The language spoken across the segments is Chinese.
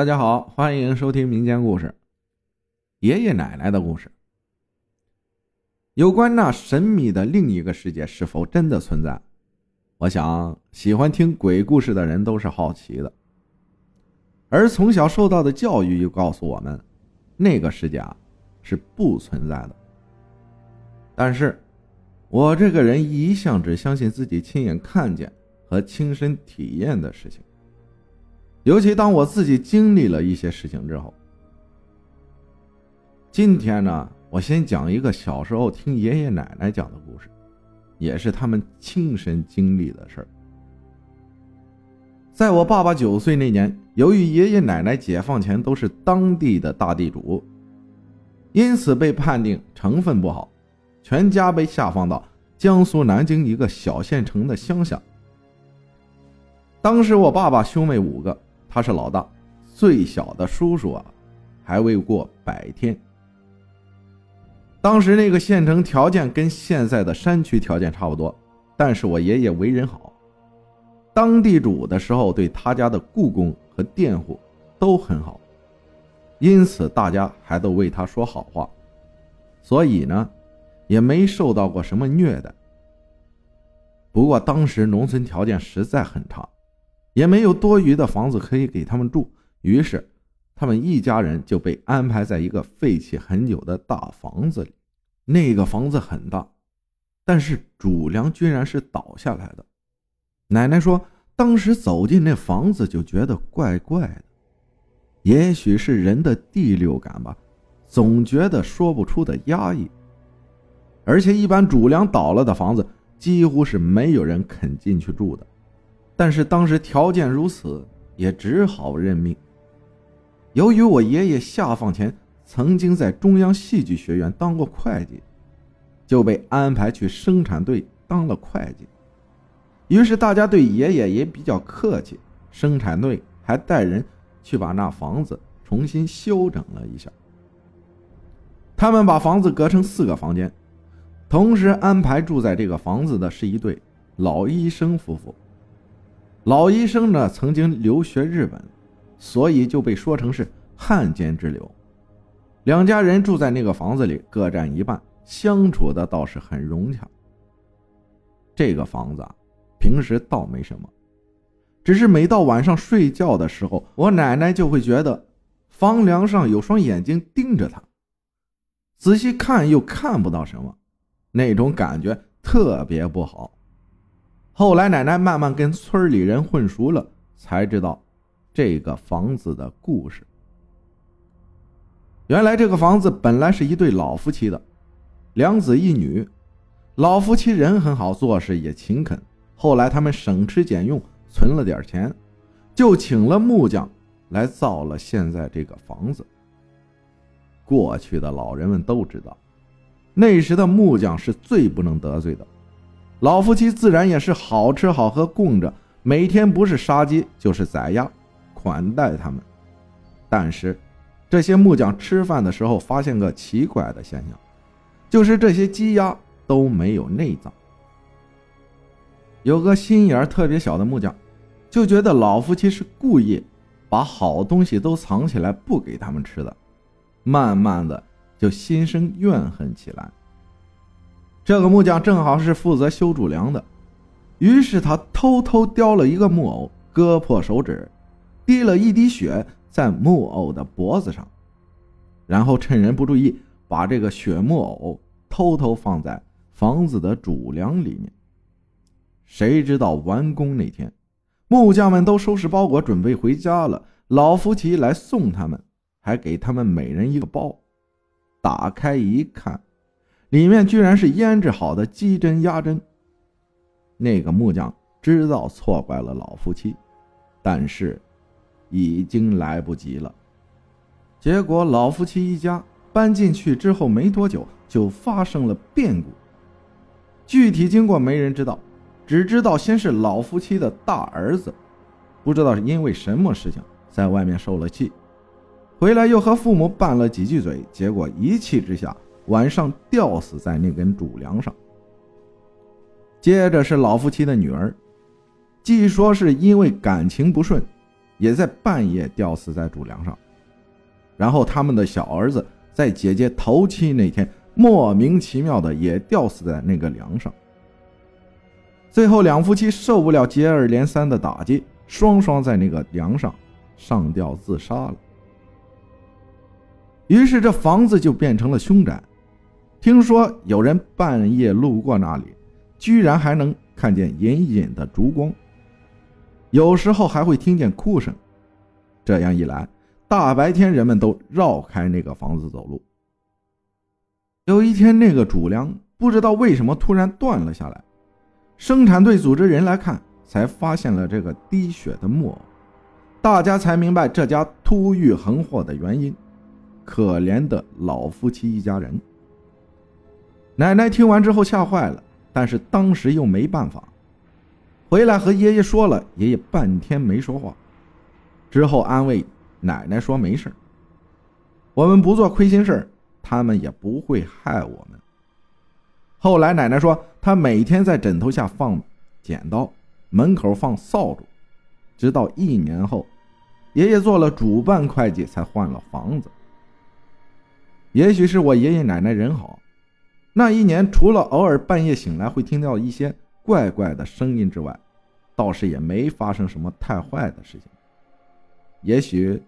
大家好，欢迎收听民间故事《爷爷奶奶的故事》。有关那神秘的另一个世界是否真的存在，我想喜欢听鬼故事的人都是好奇的。而从小受到的教育又告诉我们，那个世界啊是不存在的。但是，我这个人一向只相信自己亲眼看见和亲身体验的事情。尤其当我自己经历了一些事情之后，今天呢，我先讲一个小时候听爷爷奶奶讲的故事，也是他们亲身经历的事儿。在我爸爸九岁那年，由于爷爷奶奶解放前都是当地的大地主，因此被判定成分不好，全家被下放到江苏南京一个小县城的乡下。当时我爸爸兄妹五个。他是老大，最小的叔叔啊，还未过百天。当时那个县城条件跟现在的山区条件差不多，但是我爷爷为人好，当地主的时候对他家的雇工和佃户都很好，因此大家还都为他说好话，所以呢，也没受到过什么虐待。不过当时农村条件实在很差。也没有多余的房子可以给他们住，于是他们一家人就被安排在一个废弃很久的大房子里。那个房子很大，但是主梁居然是倒下来的。奶奶说，当时走进那房子就觉得怪怪的，也许是人的第六感吧，总觉得说不出的压抑。而且一般主梁倒了的房子，几乎是没有人肯进去住的。但是当时条件如此，也只好认命。由于我爷爷下放前曾经在中央戏剧学院当过会计，就被安排去生产队当了会计。于是大家对爷爷也比较客气，生产队还带人去把那房子重新修整了一下。他们把房子隔成四个房间，同时安排住在这个房子的是一对老医生夫妇。老医生呢，曾经留学日本，所以就被说成是汉奸之流。两家人住在那个房子里，各占一半，相处的倒是很融洽。这个房子啊，平时倒没什么，只是每到晚上睡觉的时候，我奶奶就会觉得房梁上有双眼睛盯着她，仔细看又看不到什么，那种感觉特别不好。后来，奶奶慢慢跟村里人混熟了，才知道这个房子的故事。原来，这个房子本来是一对老夫妻的，两子一女。老夫妻人很好，做事也勤恳。后来，他们省吃俭用，存了点钱，就请了木匠来造了现在这个房子。过去的老人们都知道，那时的木匠是最不能得罪的。老夫妻自然也是好吃好喝供着，每天不是杀鸡就是宰鸭，款待他们。但是，这些木匠吃饭的时候发现个奇怪的现象，就是这些鸡鸭都没有内脏。有个心眼特别小的木匠，就觉得老夫妻是故意把好东西都藏起来不给他们吃的，慢慢的就心生怨恨起来。这个木匠正好是负责修主梁的，于是他偷偷雕了一个木偶，割破手指，滴了一滴血在木偶的脖子上，然后趁人不注意，把这个血木偶偷偷放在房子的主梁里面。谁知道完工那天，木匠们都收拾包裹准备回家了，老夫妻来送他们，还给他们每人一个包，打开一看。里面居然是腌制好的鸡胗鸭胗。那个木匠知道错怪了老夫妻，但是已经来不及了。结果老夫妻一家搬进去之后没多久，就发生了变故。具体经过没人知道，只知道先是老夫妻的大儿子，不知道是因为什么事情在外面受了气，回来又和父母拌了几句嘴，结果一气之下。晚上吊死在那根主梁上。接着是老夫妻的女儿，据说是因为感情不顺，也在半夜吊死在主梁上，然后他们的小儿子在姐姐头七那天莫名其妙的也吊死在那个梁上。最后两夫妻受不了接二连三的打击，双双在那个梁上上吊自杀了。于是这房子就变成了凶宅。听说有人半夜路过那里，居然还能看见隐隐的烛光。有时候还会听见哭声。这样一来，大白天人们都绕开那个房子走路。有一天，那个主梁不知道为什么突然断了下来，生产队组织人来看，才发现了这个滴血的木偶，大家才明白这家突遇横祸的原因。可怜的老夫妻一家人。奶奶听完之后吓坏了，但是当时又没办法，回来和爷爷说了，爷爷半天没说话，之后安慰奶奶说没事我们不做亏心事他们也不会害我们。后来奶奶说，她每天在枕头下放剪刀，门口放扫帚，直到一年后，爷爷做了主办会计才换了房子。也许是我爷爷奶奶人好，那一年除了偶尔半夜醒来会听到一些怪怪的声音之外，倒是也没发生什么太坏的事情。也许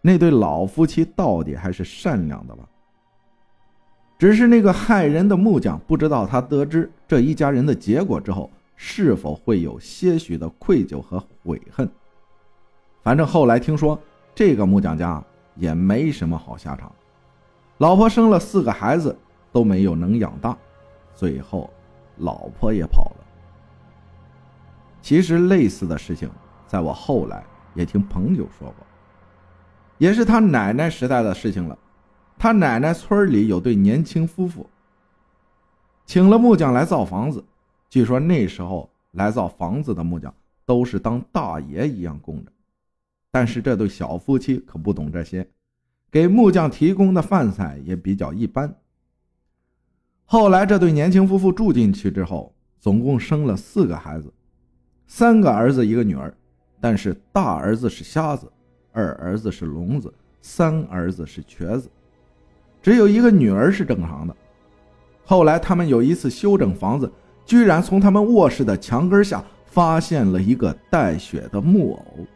那对老夫妻到底还是善良的吧。只是那个害人的木匠，不知道他得知这一家人的结果之后，是否会有些许的愧疚和悔恨。反正后来听说，这个木匠家也没什么好下场。老婆生了四个孩子，都没有能养大，最后老婆也跑了。其实类似的事情，在我后来也听朋友说过，也是他奶奶时代的事情了。他奶奶村里有对年轻夫妇，请了木匠来造房子。据说那时候来造房子的木匠都是当大爷一样供着，但是这对小夫妻可不懂这些。给木匠提供的饭菜也比较一般。后来这对年轻夫妇住进去之后，总共生了四个孩子，三个儿子一个女儿，但是大儿子是瞎子，二儿子是聋子，三儿子是瘸子，只有一个女儿是正常的。后来他们有一次修整房子，居然从他们卧室的墙根下发现了一个带血的木偶。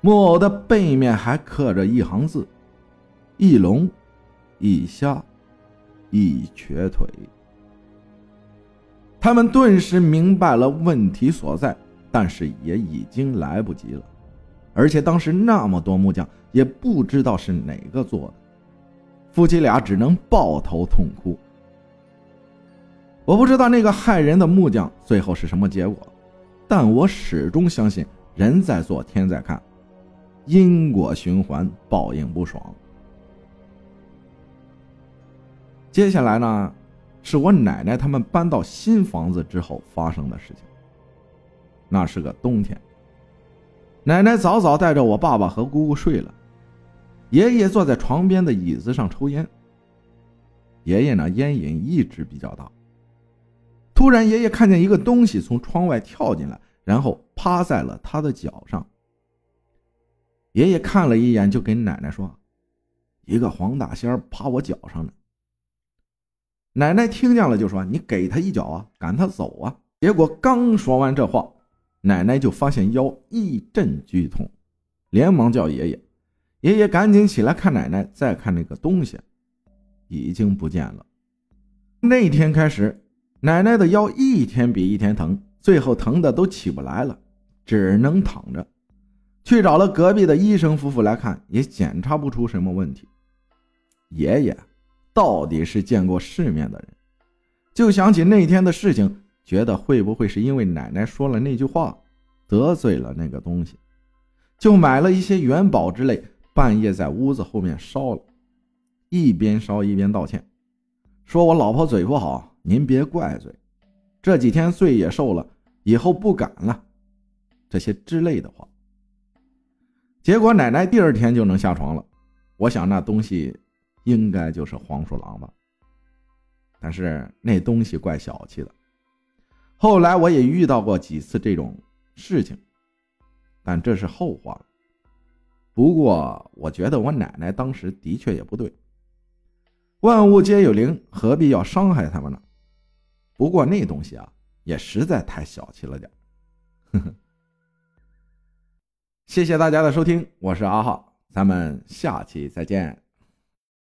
木偶的背面还刻着一行字：“一聋，一瞎，一瘸腿。”他们顿时明白了问题所在，但是也已经来不及了。而且当时那么多木匠，也不知道是哪个做的，夫妻俩只能抱头痛哭。我不知道那个害人的木匠最后是什么结果，但我始终相信人在做，天在看。因果循环，报应不爽。接下来呢，是我奶奶他们搬到新房子之后发生的事情。那是个冬天，奶奶早早带着我爸爸和姑姑睡了，爷爷坐在床边的椅子上抽烟。爷爷呢，烟瘾一直比较大。突然，爷爷看见一个东西从窗外跳进来，然后趴在了他的脚上。爷爷看了一眼，就跟奶奶说：“一个黄大仙趴我脚上呢。”奶奶听见了，就说：“你给他一脚啊，赶他走啊！”结果刚说完这话，奶奶就发现腰一阵剧痛，连忙叫爷爷。爷爷赶紧起来看奶奶，再看那个东西，已经不见了。那天开始，奶奶的腰一天比一天疼，最后疼的都起不来了，只能躺着。去找了隔壁的医生夫妇来看，也检查不出什么问题。爷爷到底是见过世面的人，就想起那天的事情，觉得会不会是因为奶奶说了那句话，得罪了那个东西，就买了一些元宝之类，半夜在屋子后面烧了，一边烧一边道歉，说我老婆嘴不好，您别怪罪，这几天罪也受了，以后不敢了，这些之类的话。结果奶奶第二天就能下床了，我想那东西应该就是黄鼠狼吧。但是那东西怪小气的。后来我也遇到过几次这种事情，但这是后话了。不过，我觉得我奶奶当时的确也不对。万物皆有灵，何必要伤害他们呢？不过那东西啊，也实在太小气了点。呵呵。谢谢大家的收听，我是阿浩，咱们下期再见。